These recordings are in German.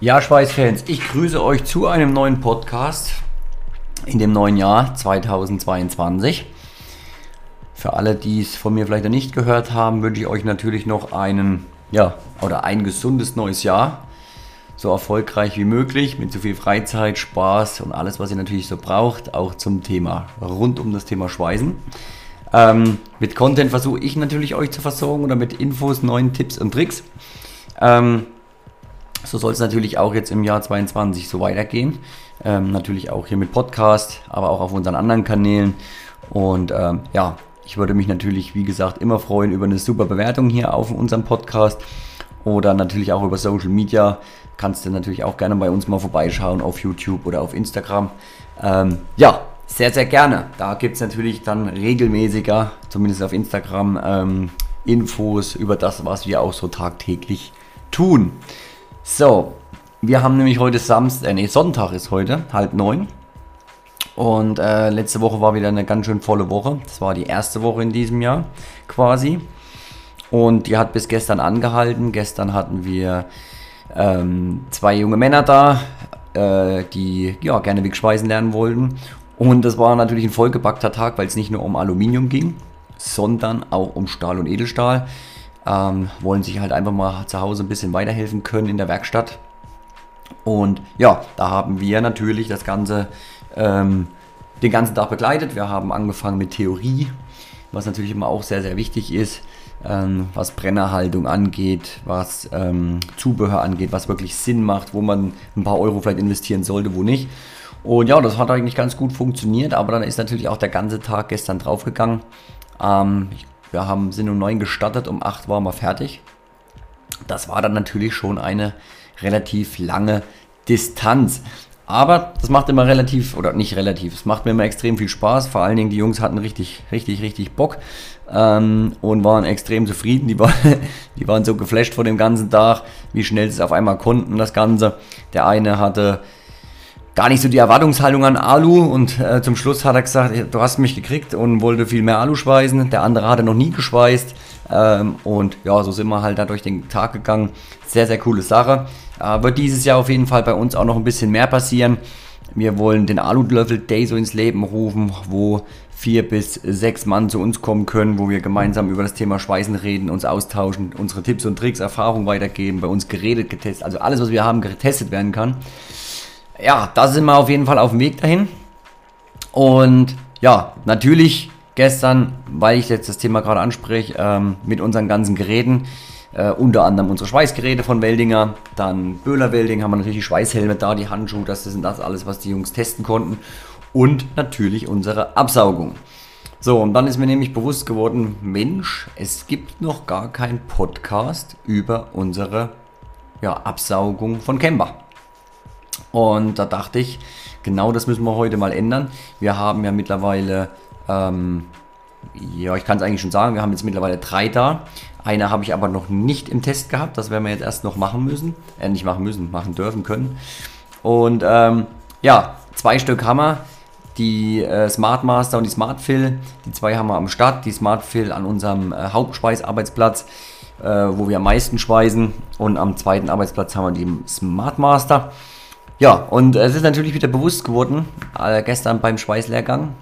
Ja, Schweißfans, ich grüße euch zu einem neuen Podcast in dem neuen Jahr 2022. Für alle, die es von mir vielleicht noch nicht gehört haben, wünsche ich euch natürlich noch einen, ja, oder ein gesundes neues Jahr. So erfolgreich wie möglich, mit so viel Freizeit, Spaß und alles, was ihr natürlich so braucht, auch zum Thema, rund um das Thema Schweißen. Ähm, mit Content versuche ich natürlich euch zu versorgen oder mit Infos, neuen Tipps und Tricks. Ähm, so soll es natürlich auch jetzt im Jahr 2022 so weitergehen. Ähm, natürlich auch hier mit Podcast, aber auch auf unseren anderen Kanälen. Und ähm, ja, ich würde mich natürlich, wie gesagt, immer freuen über eine super Bewertung hier auf unserem Podcast oder natürlich auch über Social Media. Kannst du natürlich auch gerne bei uns mal vorbeischauen auf YouTube oder auf Instagram. Ähm, ja, sehr, sehr gerne. Da gibt es natürlich dann regelmäßiger, zumindest auf Instagram, ähm, Infos über das, was wir auch so tagtäglich tun. So, wir haben nämlich heute Samstag, äh, nee, Sonntag ist heute, halb neun. Und äh, letzte Woche war wieder eine ganz schön volle Woche. Das war die erste Woche in diesem Jahr quasi. Und die hat bis gestern angehalten. Gestern hatten wir ähm, zwei junge Männer da, äh, die ja gerne Wegschweißen lernen wollten. Und das war natürlich ein vollgepackter Tag, weil es nicht nur um Aluminium ging, sondern auch um Stahl und Edelstahl. Ähm, wollen sich halt einfach mal zu Hause ein bisschen weiterhelfen können in der Werkstatt. Und ja, da haben wir natürlich das Ganze ähm, den ganzen Tag begleitet. Wir haben angefangen mit Theorie, was natürlich immer auch sehr, sehr wichtig ist, ähm, was Brennerhaltung angeht, was ähm, Zubehör angeht, was wirklich Sinn macht, wo man ein paar Euro vielleicht investieren sollte, wo nicht. Und ja, das hat eigentlich ganz gut funktioniert, aber dann ist natürlich auch der ganze Tag gestern draufgegangen. Ähm, wir haben, sind um 9 gestartet, um 8 waren wir fertig. Das war dann natürlich schon eine relativ lange Distanz. Aber das macht immer relativ, oder nicht relativ, es macht mir immer extrem viel Spaß. Vor allen Dingen die Jungs hatten richtig, richtig, richtig Bock ähm, und waren extrem zufrieden. Die, war, die waren so geflasht vor dem ganzen Tag, wie schnell sie es auf einmal konnten, das Ganze. Der eine hatte gar nicht so die Erwartungshaltung an Alu und äh, zum Schluss hat er gesagt, du hast mich gekriegt und wollte viel mehr Alu schweißen. Der andere hatte noch nie geschweißt ähm, und ja, so sind wir halt da durch den Tag gegangen. Sehr, sehr coole Sache. Äh, wird dieses Jahr auf jeden Fall bei uns auch noch ein bisschen mehr passieren. Wir wollen den Alu-Löffel Day so ins Leben rufen, wo vier bis sechs Mann zu uns kommen können, wo wir gemeinsam über das Thema Schweißen reden, uns austauschen, unsere Tipps und Tricks, Erfahrungen weitergeben, bei uns geredet, getestet, also alles, was wir haben, getestet werden kann ja, da sind wir auf jeden Fall auf dem Weg dahin. Und ja, natürlich gestern, weil ich jetzt das Thema gerade anspreche, ähm, mit unseren ganzen Geräten, äh, unter anderem unsere Schweißgeräte von Weldinger, dann Böhler Welding, haben wir natürlich die Schweißhelme da, die Handschuhe, das sind das alles, was die Jungs testen konnten. Und natürlich unsere Absaugung. So, und dann ist mir nämlich bewusst geworden, Mensch, es gibt noch gar keinen Podcast über unsere ja, Absaugung von Kemba. Und da dachte ich, genau das müssen wir heute mal ändern. Wir haben ja mittlerweile, ähm, ja, ich kann es eigentlich schon sagen, wir haben jetzt mittlerweile drei da. Eine habe ich aber noch nicht im Test gehabt. Das werden wir jetzt erst noch machen müssen. Äh, nicht machen müssen, machen dürfen können. Und ähm, ja, zwei Stück Hammer. Die äh, Smart Master und die Smart Fill. Die zwei haben wir am Start. Die Smart Fill an unserem äh, Hauptspeisarbeitsplatz, äh, wo wir am meisten schweißen. Und am zweiten Arbeitsplatz haben wir die Smart Master. Ja, und es ist natürlich wieder bewusst geworden, äh, gestern beim Schweißlehrgang,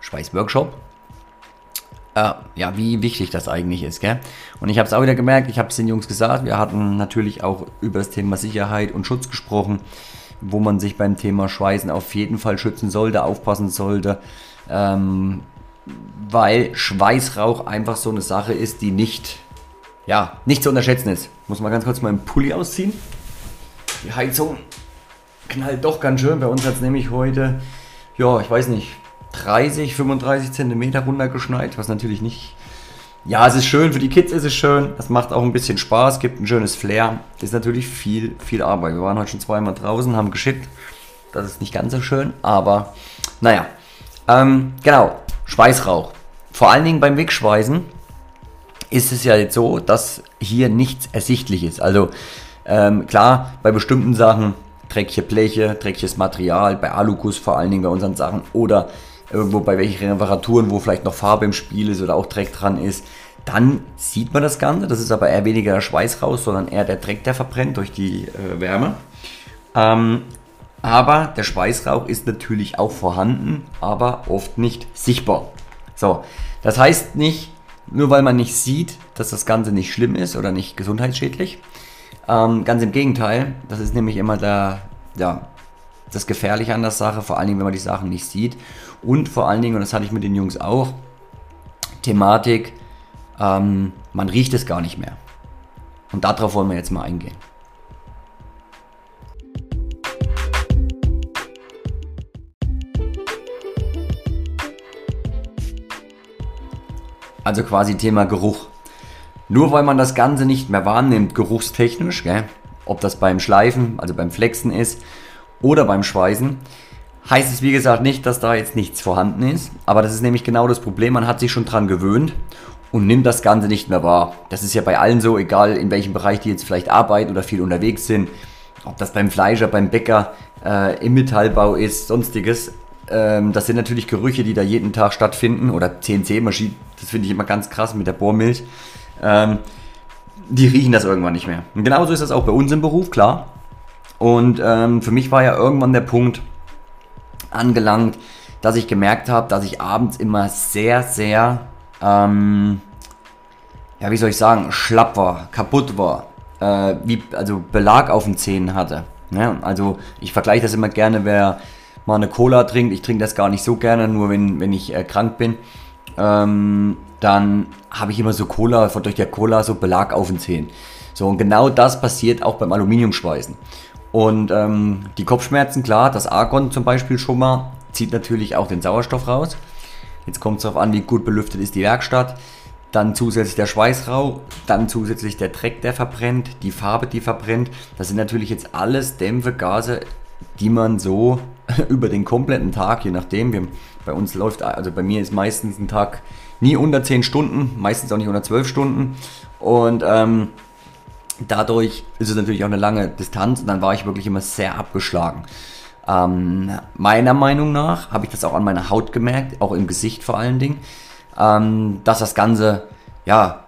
Schweißworkshop, äh, ja, wie wichtig das eigentlich ist, gell? Und ich habe es auch wieder gemerkt, ich habe es den Jungs gesagt, wir hatten natürlich auch über das Thema Sicherheit und Schutz gesprochen, wo man sich beim Thema Schweißen auf jeden Fall schützen sollte, aufpassen sollte, ähm, weil Schweißrauch einfach so eine Sache ist, die nicht, ja, nicht zu unterschätzen ist. Muss mal ganz kurz meinen Pulli ausziehen. Die Heizung knallt doch ganz schön. Bei uns hat es nämlich heute, ja, ich weiß nicht, 30, 35 Zentimeter runtergeschneit, was natürlich nicht. Ja, es ist schön, für die Kids ist es schön. Es macht auch ein bisschen Spaß, gibt ein schönes Flair. Ist natürlich viel, viel Arbeit. Wir waren heute schon zweimal draußen, haben geschippt. Das ist nicht ganz so schön, aber naja. Ähm, genau, Schweißrauch. Vor allen Dingen beim Wegschweißen ist es ja jetzt so, dass hier nichts ersichtlich ist. Also ähm, klar, bei bestimmten Sachen dreckige Bleche, dreckiges Material, bei Aluguss vor allen Dingen bei unseren Sachen oder irgendwo bei welchen Reparaturen, wo vielleicht noch Farbe im Spiel ist oder auch Dreck dran ist. dann sieht man das Ganze. Das ist aber eher weniger der Schweiß raus, sondern eher der Dreck, der verbrennt durch die äh, Wärme. Ähm, aber der Schweißrauch ist natürlich auch vorhanden, aber oft nicht sichtbar. So, das heißt nicht, nur weil man nicht sieht, dass das Ganze nicht schlimm ist oder nicht gesundheitsschädlich. Ähm, ganz im Gegenteil, das ist nämlich immer der, ja, das Gefährliche an der Sache, vor allen Dingen, wenn man die Sachen nicht sieht. Und vor allen Dingen, und das hatte ich mit den Jungs auch, Thematik, ähm, man riecht es gar nicht mehr. Und darauf wollen wir jetzt mal eingehen. Also quasi Thema Geruch. Nur weil man das Ganze nicht mehr wahrnimmt, geruchstechnisch, gell, ob das beim Schleifen, also beim Flexen ist oder beim Schweißen, heißt es wie gesagt nicht, dass da jetzt nichts vorhanden ist. Aber das ist nämlich genau das Problem, man hat sich schon dran gewöhnt und nimmt das Ganze nicht mehr wahr. Das ist ja bei allen so, egal in welchem Bereich die jetzt vielleicht arbeiten oder viel unterwegs sind. Ob das beim Fleischer, beim Bäcker, äh, im Metallbau ist, sonstiges. Ähm, das sind natürlich Gerüche, die da jeden Tag stattfinden. Oder CNC-Maschinen, das finde ich immer ganz krass mit der Bohrmilch. Ähm, die riechen das irgendwann nicht mehr. Und genauso ist das auch bei uns im Beruf, klar. Und ähm, für mich war ja irgendwann der Punkt angelangt, dass ich gemerkt habe, dass ich abends immer sehr, sehr, ähm, ja, wie soll ich sagen, schlapp war, kaputt war, äh, wie, also Belag auf den Zähnen hatte. Ja, also ich vergleiche das immer gerne, wer mal eine Cola trinkt. Ich trinke das gar nicht so gerne, nur wenn, wenn ich äh, krank bin. Ähm, dann habe ich immer so Cola, durch der Cola so Belag auf den Zähnen. So, und genau das passiert auch beim Aluminiumschweißen. Und ähm, die Kopfschmerzen, klar, das Argon zum Beispiel schon mal, zieht natürlich auch den Sauerstoff raus. Jetzt kommt es darauf an, wie gut belüftet ist die Werkstatt. Dann zusätzlich der Schweißrauch, dann zusätzlich der Dreck, der verbrennt, die Farbe, die verbrennt. Das sind natürlich jetzt alles Dämpfe, Gase, die man so über den kompletten Tag, je nachdem, wir, bei uns läuft, also bei mir ist meistens ein Tag nie unter 10 Stunden, meistens auch nicht unter 12 Stunden. Und ähm, dadurch ist es natürlich auch eine lange Distanz und dann war ich wirklich immer sehr abgeschlagen. Ähm, meiner Meinung nach habe ich das auch an meiner Haut gemerkt, auch im Gesicht vor allen Dingen, ähm, dass das Ganze ja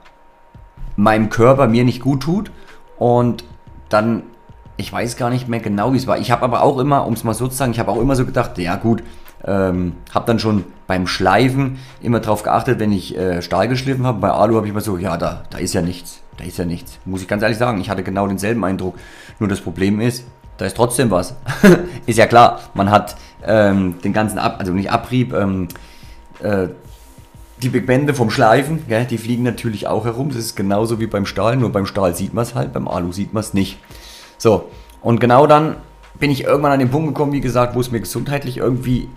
meinem Körper mir nicht gut tut und dann ich weiß gar nicht mehr genau, wie es war. Ich habe aber auch immer, um es mal so zu sagen, ich habe auch immer so gedacht, ja gut, ähm, habe dann schon beim Schleifen immer darauf geachtet, wenn ich äh, Stahl geschliffen habe. Bei Alu habe ich immer so, ja, da, da ist ja nichts. Da ist ja nichts. Muss ich ganz ehrlich sagen, ich hatte genau denselben Eindruck. Nur das Problem ist, da ist trotzdem was. ist ja klar, man hat ähm, den ganzen Ab, also nicht Abrieb, ähm, äh, die Bände vom Schleifen, gell, die fliegen natürlich auch herum. Das ist genauso wie beim Stahl, nur beim Stahl sieht man es halt, beim Alu sieht man es nicht. So, und genau dann bin ich irgendwann an den Punkt gekommen, wie gesagt, wo es mir gesundheitlich irgendwie,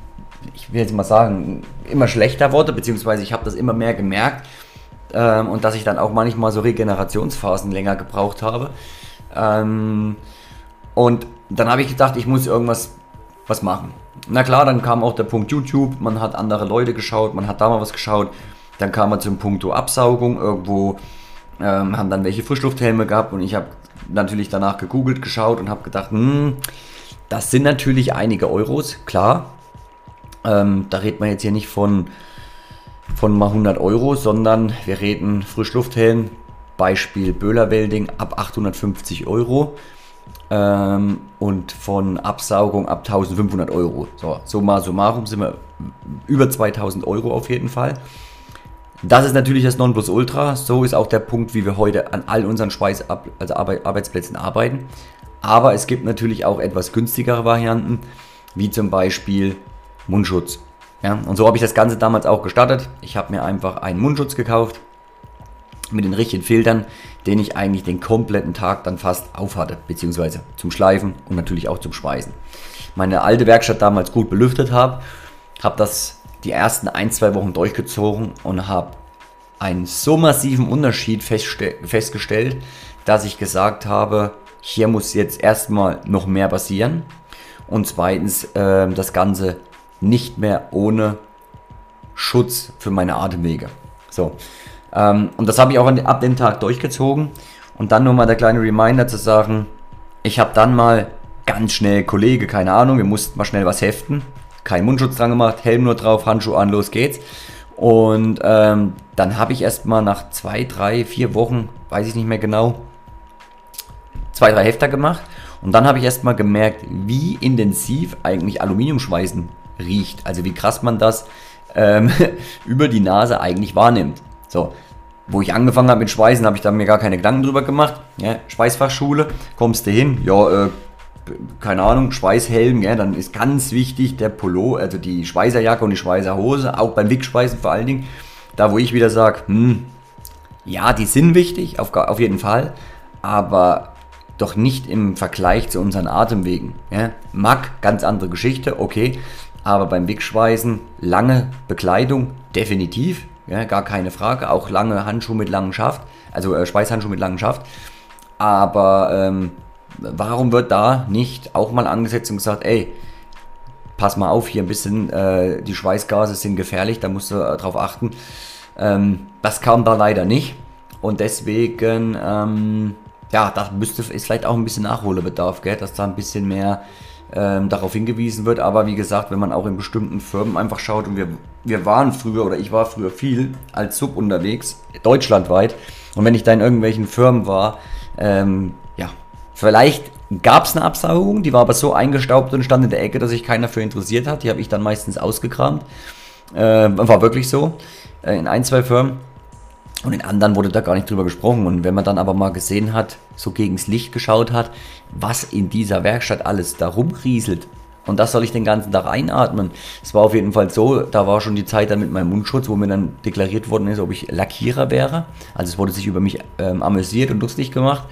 ich will jetzt mal sagen, immer schlechter wurde, beziehungsweise ich habe das immer mehr gemerkt ähm, und dass ich dann auch manchmal so Regenerationsphasen länger gebraucht habe. Ähm, und dann habe ich gedacht, ich muss irgendwas was machen. Na klar, dann kam auch der Punkt YouTube, man hat andere Leute geschaut, man hat da mal was geschaut. Dann kam man zum Punkt Absaugung, irgendwo ähm, haben dann welche Frischlufthelme gehabt und ich habe natürlich danach gegoogelt, geschaut und habe gedacht, hm, das sind natürlich einige Euros, klar. Ähm, da redet man jetzt hier nicht von, von mal 100 Euro, sondern wir reden Frischlufthelm, Beispiel Böhler-Welding ab 850 Euro ähm, und von Absaugung ab 1500 Euro. So, summa summarum sind wir über 2000 Euro auf jeden Fall. Das ist natürlich das Nonplusultra. So ist auch der Punkt, wie wir heute an all unseren Schweiß also Arbeitsplätzen arbeiten. Aber es gibt natürlich auch etwas günstigere Varianten, wie zum Beispiel Mundschutz. Ja, und so habe ich das Ganze damals auch gestartet. Ich habe mir einfach einen Mundschutz gekauft mit den richtigen Filtern, den ich eigentlich den kompletten Tag dann fast aufhatte, beziehungsweise zum Schleifen und natürlich auch zum Schweißen. Meine alte Werkstatt damals gut belüftet habe, habe das die ersten ein, zwei Wochen durchgezogen und habe einen so massiven Unterschied festgestellt, dass ich gesagt habe, hier muss jetzt erstmal noch mehr passieren und zweitens äh, das Ganze nicht mehr ohne Schutz für meine Atemwege. So, ähm, und das habe ich auch an, ab dem Tag durchgezogen und dann nur mal der kleine Reminder zu sagen, ich habe dann mal ganz schnell Kollege, keine Ahnung, wir mussten mal schnell was heften kein Mundschutz dran gemacht, Helm nur drauf, Handschuhe an, los geht's. Und ähm, dann habe ich erstmal nach zwei, drei, vier Wochen, weiß ich nicht mehr genau, zwei, drei Hefter gemacht. Und dann habe ich erstmal gemerkt, wie intensiv eigentlich Aluminiumschweißen riecht. Also wie krass man das ähm, über die Nase eigentlich wahrnimmt. So, wo ich angefangen habe mit Schweißen, habe ich da mir gar keine Gedanken drüber gemacht. Ja, Schweißfachschule, kommst du hin, ja, äh, keine Ahnung, Schweißhelm, ja, dann ist ganz wichtig der Polo, also die Schweißerjacke und die Schweißerhose, auch beim Wickschweißen vor allen Dingen. Da, wo ich wieder sage, hm, ja, die sind wichtig, auf, auf jeden Fall, aber doch nicht im Vergleich zu unseren Atemwegen. Ja. Mack, ganz andere Geschichte, okay, aber beim Wickschweißen lange Bekleidung, definitiv, ja, gar keine Frage, auch lange Handschuhe mit langem Schaft, also äh, Schweißhandschuhe mit langem Schaft, aber ähm, warum wird da nicht auch mal angesetzt und gesagt, ey, pass mal auf, hier ein bisschen, äh, die Schweißgase sind gefährlich, da musst du äh, drauf achten. Ähm, das kam da leider nicht. Und deswegen, ähm, ja, da müsste, ist vielleicht auch ein bisschen Nachholbedarf, gell, dass da ein bisschen mehr ähm, darauf hingewiesen wird. Aber wie gesagt, wenn man auch in bestimmten Firmen einfach schaut und wir, wir waren früher oder ich war früher viel als Sub unterwegs, deutschlandweit. Und wenn ich da in irgendwelchen Firmen war, ähm, ja, Vielleicht gab es eine Absaugung, die war aber so eingestaubt und stand in der Ecke, dass sich keiner für interessiert hat. Die habe ich dann meistens ausgekramt. Äh, war wirklich so. Äh, in ein, zwei Firmen. Und in anderen wurde da gar nicht drüber gesprochen. Und wenn man dann aber mal gesehen hat, so gegens Licht geschaut hat, was in dieser Werkstatt alles da rumrieselt, und das soll ich den ganzen Tag einatmen. Es war auf jeden Fall so, da war schon die Zeit dann mit meinem Mundschutz, wo mir dann deklariert worden ist, ob ich Lackierer wäre. Also es wurde sich über mich ähm, amüsiert und lustig gemacht.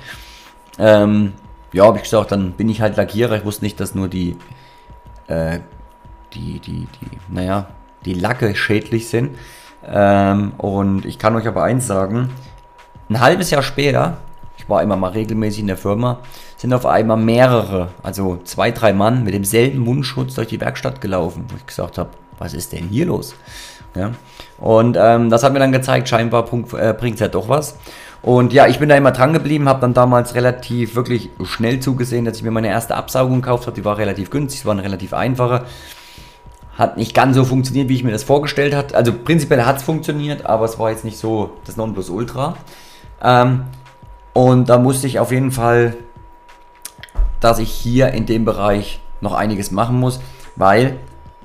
Ähm, ja, habe ich gesagt, dann bin ich halt Lackierer. Ich wusste nicht, dass nur die, äh, die, die, die, naja, die Lacke schädlich sind. Ähm, und ich kann euch aber eins sagen, ein halbes Jahr später, ich war immer mal regelmäßig in der Firma, sind auf einmal mehrere, also zwei, drei Mann mit demselben Mundschutz durch die Werkstatt gelaufen, wo ich gesagt habe, was ist denn hier los? Ja? Und ähm, das hat mir dann gezeigt, scheinbar äh, bringt es ja doch was. Und ja, ich bin da immer dran geblieben, habe dann damals relativ wirklich schnell zugesehen, dass ich mir meine erste Absaugung gekauft habe. Die war relativ günstig, es war eine relativ einfache. Hat nicht ganz so funktioniert, wie ich mir das vorgestellt habe. Also prinzipiell hat es funktioniert, aber es war jetzt nicht so das Nonplusultra. Ähm, und da musste ich auf jeden Fall, dass ich hier in dem Bereich noch einiges machen muss, weil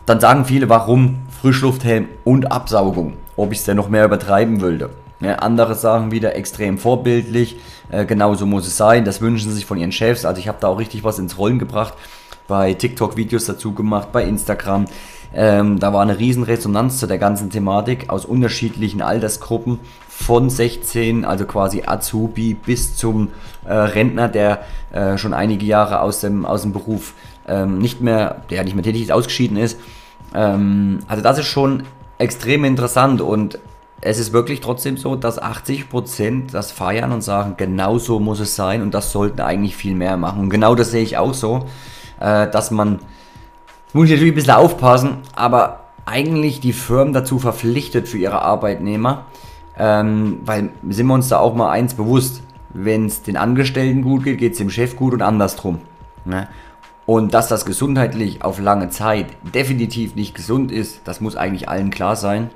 dann sagen viele, warum Frischlufthelm und Absaugung, ob ich es denn noch mehr übertreiben würde. Ja, andere sagen wieder extrem vorbildlich, äh, genauso muss es sein, das wünschen sie sich von ihren Chefs. Also ich habe da auch richtig was ins Rollen gebracht, bei TikTok Videos dazu gemacht, bei Instagram. Ähm, da war eine riesen Resonanz zu der ganzen Thematik aus unterschiedlichen Altersgruppen von 16, also quasi Azubi, bis zum äh, Rentner, der äh, schon einige Jahre aus dem, aus dem Beruf ähm, nicht mehr, der nicht mehr tätig ist, ausgeschieden ist. Ähm, also das ist schon extrem interessant und es ist wirklich trotzdem so, dass 80% das feiern und sagen, genau so muss es sein und das sollten eigentlich viel mehr machen. Und genau das sehe ich auch so, äh, dass man, muss ich natürlich ein bisschen aufpassen, aber eigentlich die Firmen dazu verpflichtet für ihre Arbeitnehmer, ähm, weil sind wir uns da auch mal eins bewusst, wenn es den Angestellten gut geht, geht es dem Chef gut und andersrum. Ne? Und dass das gesundheitlich auf lange Zeit definitiv nicht gesund ist, das muss eigentlich allen klar sein.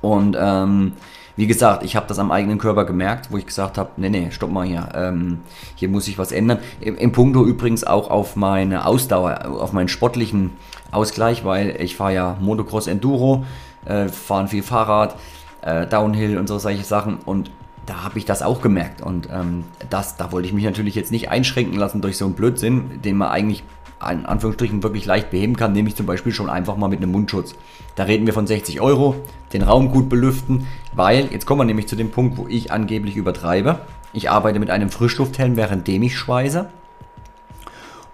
Und ähm, wie gesagt, ich habe das am eigenen Körper gemerkt, wo ich gesagt habe, nee, nee, stopp mal hier, ähm, hier muss sich was ändern. Im, Im Punkto übrigens auch auf meine Ausdauer, auf meinen sportlichen Ausgleich, weil ich fahre ja Motocross Enduro, äh, fahren viel Fahrrad, äh, Downhill und so solche Sachen und da habe ich das auch gemerkt und ähm, das, da wollte ich mich natürlich jetzt nicht einschränken lassen durch so einen Blödsinn, den man eigentlich in Anführungsstrichen wirklich leicht beheben kann, nämlich zum Beispiel schon einfach mal mit einem Mundschutz. Da reden wir von 60 Euro, den Raum gut belüften, weil, jetzt kommen wir nämlich zu dem Punkt, wo ich angeblich übertreibe. Ich arbeite mit einem Frischlufthelm, währenddem ich schweiße.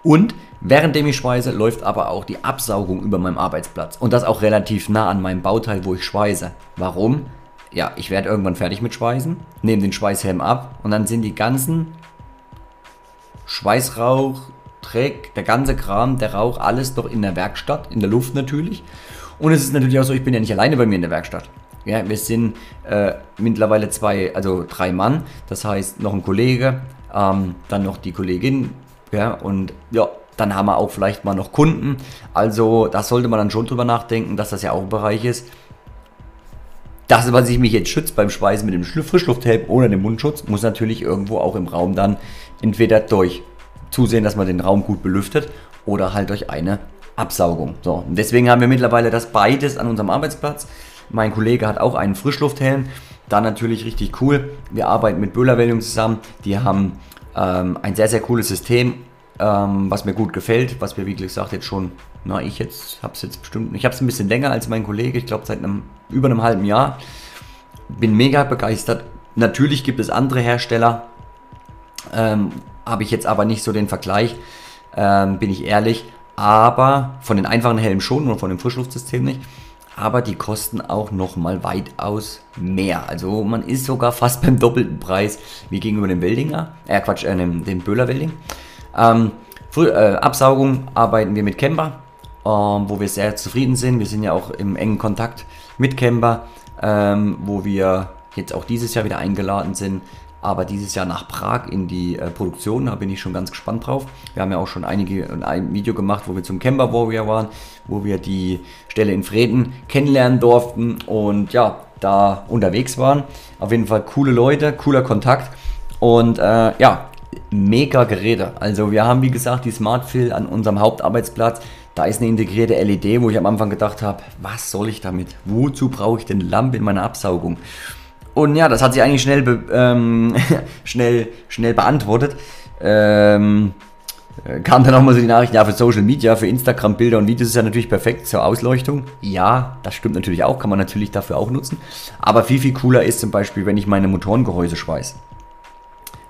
Und währenddem ich schweiße, läuft aber auch die Absaugung über meinem Arbeitsplatz. Und das auch relativ nah an meinem Bauteil, wo ich schweiße. Warum? Ja, ich werde irgendwann fertig mit Schweißen, nehme den Schweißhelm ab und dann sind die ganzen Schweißrauch, Dreck, der ganze Kram, der Rauch, alles doch in der Werkstatt, in der Luft natürlich. Und es ist natürlich auch so, ich bin ja nicht alleine bei mir in der Werkstatt. Ja, wir sind äh, mittlerweile zwei, also drei Mann, das heißt noch ein Kollege, ähm, dann noch die Kollegin, ja, und ja, dann haben wir auch vielleicht mal noch Kunden. Also da sollte man dann schon drüber nachdenken, dass das ja auch ein Bereich ist, das, was ich mich jetzt schützt beim Schweißen mit dem Frischlufthelm ohne den Mundschutz, muss natürlich irgendwo auch im Raum dann entweder durch zusehen, dass man den Raum gut belüftet oder halt durch eine Absaugung. So, und deswegen haben wir mittlerweile das beides an unserem Arbeitsplatz. Mein Kollege hat auch einen Frischlufthelm. Da natürlich richtig cool. Wir arbeiten mit Böhler Welding zusammen. Die haben ähm, ein sehr, sehr cooles System, ähm, was mir gut gefällt, was wir, wie gesagt, jetzt schon, na, ich jetzt habe es jetzt bestimmt, ich habe es ein bisschen länger als mein Kollege, ich glaube seit einem, über einem halben Jahr. Bin mega begeistert. Natürlich gibt es andere Hersteller, ähm, habe ich jetzt aber nicht so den Vergleich, ähm, bin ich ehrlich. Aber von den einfachen Helmen schon und von dem Frischluftsystem nicht. Aber die kosten auch nochmal weitaus mehr. Also man ist sogar fast beim doppelten Preis wie gegenüber dem Weldinger. Äh, Quatsch, äh, dem, dem Böhler Welding. Ähm, äh, Absaugung arbeiten wir mit Camber, ähm, wo wir sehr zufrieden sind. Wir sind ja auch im engen Kontakt mit Camber, ähm, wo wir jetzt auch dieses Jahr wieder eingeladen sind, aber dieses Jahr nach Prag in die äh, Produktion. Da bin ich schon ganz gespannt drauf. Wir haben ja auch schon einige ein Video gemacht, wo wir zum Camber Warrior waren, wo wir die Stelle in Freden kennenlernen durften und ja, da unterwegs waren. Auf jeden Fall coole Leute, cooler Kontakt und äh, ja, mega Geräte. Also wir haben wie gesagt die Smartfill an unserem Hauptarbeitsplatz. Da ist eine integrierte LED, wo ich am Anfang gedacht habe, was soll ich damit? Wozu brauche ich denn Lampe in meiner Absaugung? Und ja, das hat sich eigentlich schnell, be ähm, schnell, schnell beantwortet. Ähm, äh, kam dann auch mal so die Nachricht, ja, für Social Media, für Instagram, Bilder und Videos ist ja natürlich perfekt zur Ausleuchtung. Ja, das stimmt natürlich auch, kann man natürlich dafür auch nutzen. Aber viel, viel cooler ist zum Beispiel, wenn ich meine Motorengehäuse schweiße.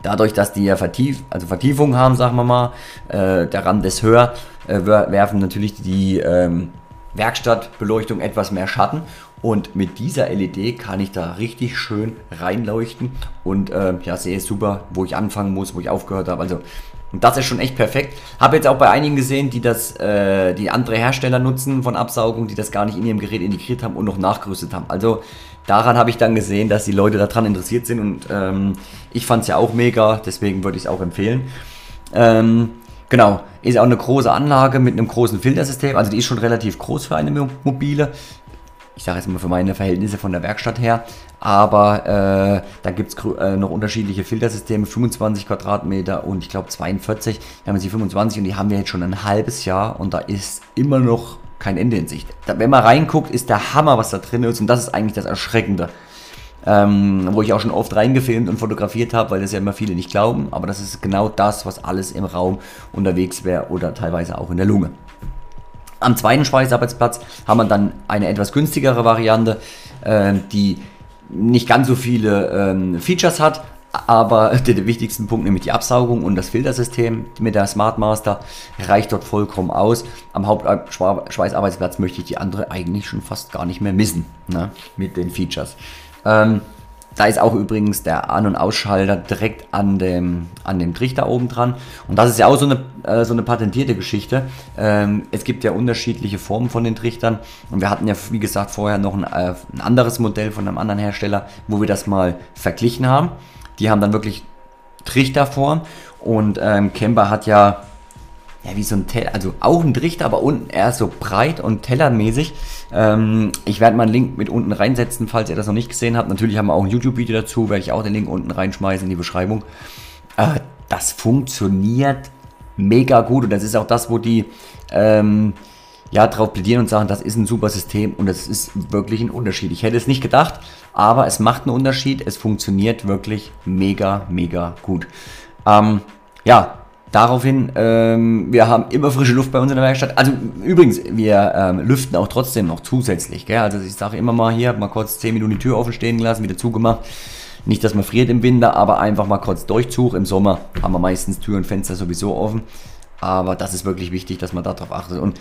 Dadurch, dass die ja Vertief also Vertiefung haben, sagen wir mal, äh, der Rand ist höher, äh, werfen natürlich die ähm, Werkstattbeleuchtung etwas mehr Schatten und mit dieser LED kann ich da richtig schön reinleuchten und äh, ja, sehe super, wo ich anfangen muss, wo ich aufgehört habe. Also das ist schon echt perfekt. Habe jetzt auch bei einigen gesehen, die das, äh, die andere Hersteller nutzen von Absaugung, die das gar nicht in ihrem Gerät integriert haben und noch nachgerüstet haben. Also daran habe ich dann gesehen, dass die Leute daran interessiert sind und ähm, ich fand es ja auch mega, deswegen würde ich es auch empfehlen. Ähm, genau, ist auch eine große Anlage mit einem großen Filtersystem, also die ist schon relativ groß für eine mobile ich sage jetzt mal für meine Verhältnisse von der Werkstatt her. Aber äh, dann gibt es äh, noch unterschiedliche Filtersysteme, 25 Quadratmeter und ich glaube 42. Da haben wir sie 25 und die haben wir jetzt schon ein halbes Jahr und da ist immer noch kein Ende in Sicht. Da, wenn man reinguckt, ist der Hammer, was da drin ist und das ist eigentlich das Erschreckende. Ähm, wo ich auch schon oft reingefilmt und fotografiert habe, weil das ja immer viele nicht glauben, aber das ist genau das, was alles im Raum unterwegs wäre oder teilweise auch in der Lunge. Am zweiten Schweißarbeitsplatz haben wir dann eine etwas günstigere Variante, äh, die nicht ganz so viele ähm, Features hat, aber der, wichtigsten Punkt, nämlich die Absaugung und das Filtersystem mit der Smart Master, reicht dort vollkommen aus. Am Hauptschweißarbeitsplatz möchte ich die andere eigentlich schon fast gar nicht mehr missen ne, mit den Features. Ähm, da ist auch übrigens der An- und Ausschalter direkt an dem, an dem Trichter oben dran. Und das ist ja auch so eine, äh, so eine patentierte Geschichte. Ähm, es gibt ja unterschiedliche Formen von den Trichtern. Und wir hatten ja, wie gesagt, vorher noch ein, äh, ein anderes Modell von einem anderen Hersteller, wo wir das mal verglichen haben. Die haben dann wirklich Trichterform. Und ähm, Kemper hat ja ja, wie so ein Teller, also auch ein Trichter, aber unten eher so breit und tellermäßig. Ähm, ich werde mal einen Link mit unten reinsetzen, falls ihr das noch nicht gesehen habt. Natürlich haben wir auch ein YouTube-Video dazu, werde ich auch den Link unten reinschmeißen in die Beschreibung. Äh, das funktioniert mega gut und das ist auch das, wo die ähm, ja drauf plädieren und sagen, das ist ein super System und das ist wirklich ein Unterschied. Ich hätte es nicht gedacht, aber es macht einen Unterschied. Es funktioniert wirklich mega, mega gut. Ähm, ja, Daraufhin, ähm, wir haben immer frische Luft bei uns in der Werkstatt. Also übrigens, wir ähm, lüften auch trotzdem noch zusätzlich. Gell? Also ich sage immer mal hier, mal kurz 10 Minuten die Tür offen stehen gelassen, wieder zugemacht. Nicht, dass man friert im Winter, aber einfach mal kurz Durchzug. Im Sommer haben wir meistens Tür und Fenster sowieso offen. Aber das ist wirklich wichtig, dass man darauf achtet. Und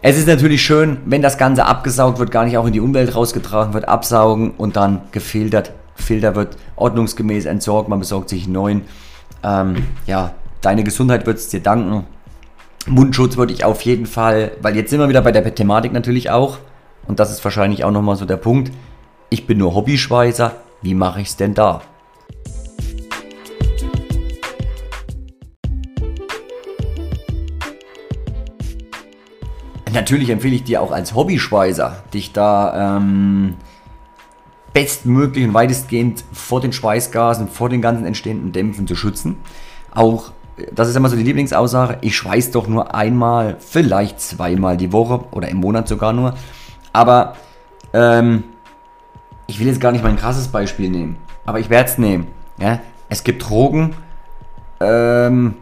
es ist natürlich schön, wenn das Ganze abgesaugt wird, gar nicht auch in die Umwelt rausgetragen wird, absaugen und dann gefiltert. Filter wird ordnungsgemäß entsorgt, man besorgt sich einen neuen. Ähm, ja, Deine Gesundheit wird es dir danken. Mundschutz würde ich auf jeden Fall, weil jetzt sind wir wieder bei der Thematik natürlich auch. Und das ist wahrscheinlich auch nochmal so der Punkt. Ich bin nur Hobbyschweißer. Wie mache ich es denn da? Natürlich empfehle ich dir auch als Hobbyschweißer, dich da ähm, bestmöglich und weitestgehend vor den Schweißgasen, vor den ganzen entstehenden Dämpfen zu schützen. Auch, das ist immer so die Lieblingsaussage, ich schweiß doch nur einmal, vielleicht zweimal die Woche oder im Monat sogar nur. Aber ähm, ich will jetzt gar nicht mein krasses Beispiel nehmen, aber ich werde es nehmen. Ja? Es gibt Drogen, ähm,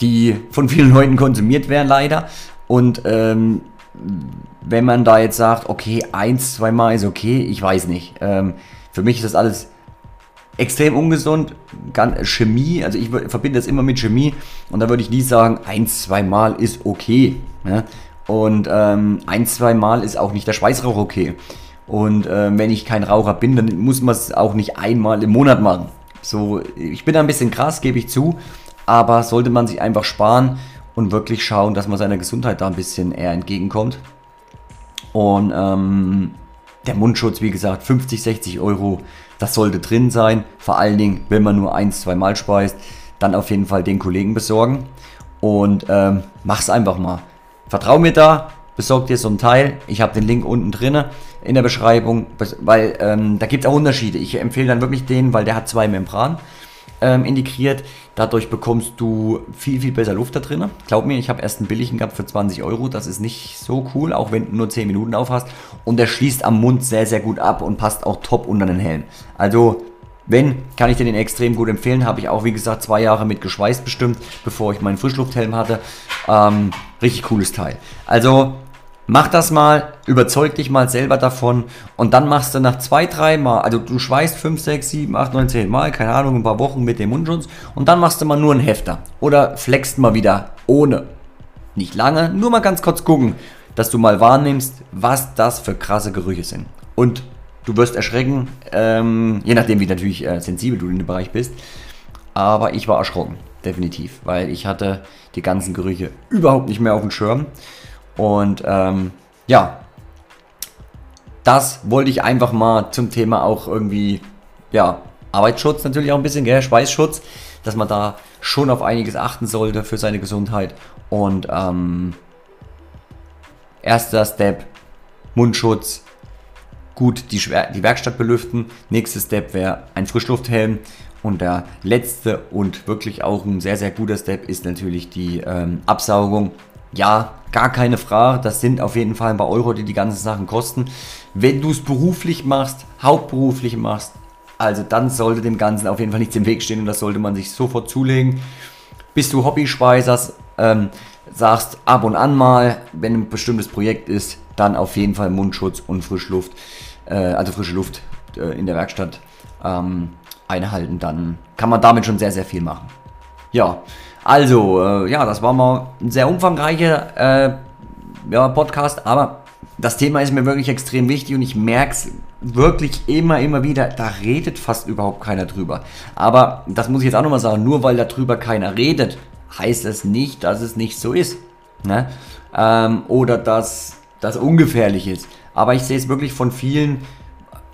die von vielen Leuten konsumiert werden, leider. Und ähm, wenn man da jetzt sagt, okay, eins, zweimal ist okay, ich weiß nicht. Ähm, für mich ist das alles extrem ungesund. Chemie, also ich verbinde das immer mit Chemie und da würde ich nie sagen, eins, zweimal ist okay. Ne? Und ähm, ein, zweimal ist auch nicht der Schweißrauch okay. Und äh, wenn ich kein Raucher bin, dann muss man es auch nicht einmal im Monat machen. So, ich bin da ein bisschen krass, gebe ich zu, aber sollte man sich einfach sparen und wirklich schauen, dass man seiner Gesundheit da ein bisschen eher entgegenkommt. Und ähm, der Mundschutz, wie gesagt, 50, 60 Euro, das sollte drin sein. Vor allen Dingen, wenn man nur ein, zwei Mal speist, dann auf jeden Fall den Kollegen besorgen. Und ähm, mach's einfach mal. Vertrau mir da, besorg dir so ein Teil. Ich habe den Link unten drin in der Beschreibung, weil ähm, da gibt es auch Unterschiede. Ich empfehle dann wirklich den, weil der hat zwei Membranen ähm, integriert. Dadurch bekommst du viel, viel besser Luft da drin. Glaub mir, ich habe erst einen billigen gehabt für 20 Euro. Das ist nicht so cool, auch wenn du nur 10 Minuten auf hast. Und der schließt am Mund sehr, sehr gut ab und passt auch top unter den Helm. Also, wenn, kann ich dir den extrem gut empfehlen. Habe ich auch, wie gesagt, zwei Jahre mit geschweißt bestimmt, bevor ich meinen Frischlufthelm hatte. Ähm, richtig cooles Teil. Also, Mach das mal, überzeug dich mal selber davon und dann machst du nach zwei, drei Mal, also du schweißt 5, 6, 7, 8, 9, 10 Mal, keine Ahnung, ein paar Wochen mit dem Mundschutz und dann machst du mal nur einen Hefter oder flext mal wieder ohne. Nicht lange, nur mal ganz kurz gucken, dass du mal wahrnimmst, was das für krasse Gerüche sind. Und du wirst erschrecken, ähm, je nachdem wie natürlich äh, sensibel du in dem Bereich bist. Aber ich war erschrocken, definitiv, weil ich hatte die ganzen Gerüche überhaupt nicht mehr auf dem Schirm. Und ähm, ja, das wollte ich einfach mal zum Thema auch irgendwie, ja, Arbeitsschutz natürlich auch ein bisschen, gell, Schweißschutz, dass man da schon auf einiges achten sollte für seine Gesundheit. Und ähm, erster Step, Mundschutz, gut die, die Werkstatt belüften. Nächster Step wäre ein Frischlufthelm. Und der letzte und wirklich auch ein sehr, sehr guter Step ist natürlich die ähm, Absaugung ja, gar keine Frage. Das sind auf jeden Fall ein paar Euro, die die ganzen Sachen kosten. Wenn du es beruflich machst, hauptberuflich machst, also dann sollte dem Ganzen auf jeden Fall nichts im Weg stehen und das sollte man sich sofort zulegen. Bist du Hobbyschweißers, ähm, sagst ab und an mal, wenn ein bestimmtes Projekt ist, dann auf jeden Fall Mundschutz und Frischluft, äh, also frische Luft äh, in der Werkstatt ähm, einhalten, dann kann man damit schon sehr, sehr viel machen. Ja, also, äh, ja, das war mal ein sehr umfangreicher äh, ja, Podcast, aber das Thema ist mir wirklich extrem wichtig und ich merke es wirklich immer, immer wieder, da redet fast überhaupt keiner drüber. Aber das muss ich jetzt auch nochmal sagen, nur weil darüber keiner redet, heißt es nicht, dass es nicht so ist. Ne? Ähm, oder dass das ungefährlich ist. Aber ich sehe es wirklich von vielen,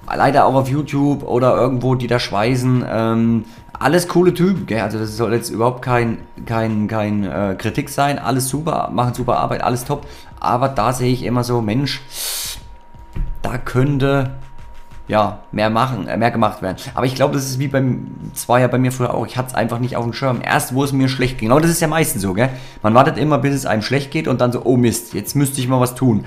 leider auch auf YouTube oder irgendwo, die da schweißen, ähm, alles coole Typen, gell? also das soll jetzt überhaupt kein, kein, kein äh, Kritik sein, alles super, machen super Arbeit, alles top, aber da sehe ich immer so, Mensch, da könnte ja mehr machen, äh, mehr gemacht werden. Aber ich glaube, das ist wie beim, das war ja bei mir früher auch, ich hatte es einfach nicht auf dem Schirm. Erst, wo es mir schlecht ging, genau das ist ja meistens so, gell? Man wartet immer, bis es einem schlecht geht und dann so, oh Mist, jetzt müsste ich mal was tun.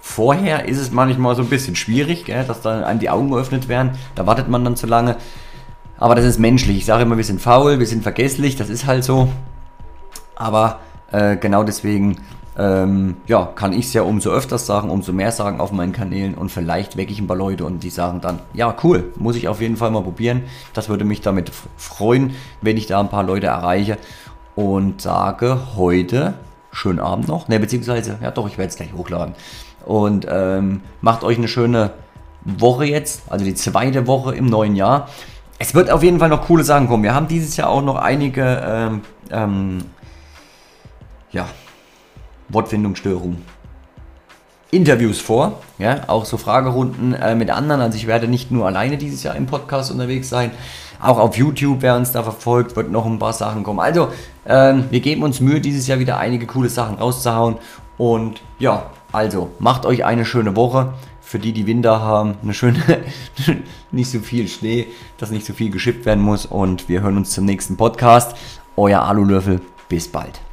Vorher ist es manchmal so ein bisschen schwierig, gell, dass dann einem die Augen geöffnet werden, da wartet man dann zu lange. Aber das ist menschlich. Ich sage immer, wir sind faul, wir sind vergesslich, das ist halt so. Aber äh, genau deswegen ähm, ja, kann ich es ja umso öfters sagen, umso mehr sagen auf meinen Kanälen und vielleicht wecke ich ein paar Leute und die sagen dann, ja cool, muss ich auf jeden Fall mal probieren. Das würde mich damit freuen, wenn ich da ein paar Leute erreiche und sage heute schönen Abend noch, ne beziehungsweise, ja doch, ich werde es gleich hochladen und ähm, macht euch eine schöne Woche jetzt, also die zweite Woche im neuen Jahr es wird auf jeden Fall noch coole Sachen kommen. Wir haben dieses Jahr auch noch einige ähm, ähm, ja, Wortfindungsstörungen. Interviews vor, ja, auch so Fragerunden äh, mit anderen. Also ich werde nicht nur alleine dieses Jahr im Podcast unterwegs sein, auch auf YouTube, wer uns da verfolgt, wird noch ein paar Sachen kommen. Also ähm, wir geben uns Mühe, dieses Jahr wieder einige coole Sachen rauszuhauen. Und ja, also macht euch eine schöne Woche. Für die, die Winter haben, eine schöne, nicht so viel Schnee, dass nicht so viel geschippt werden muss. Und wir hören uns zum nächsten Podcast. Euer Alulöffel. Bis bald.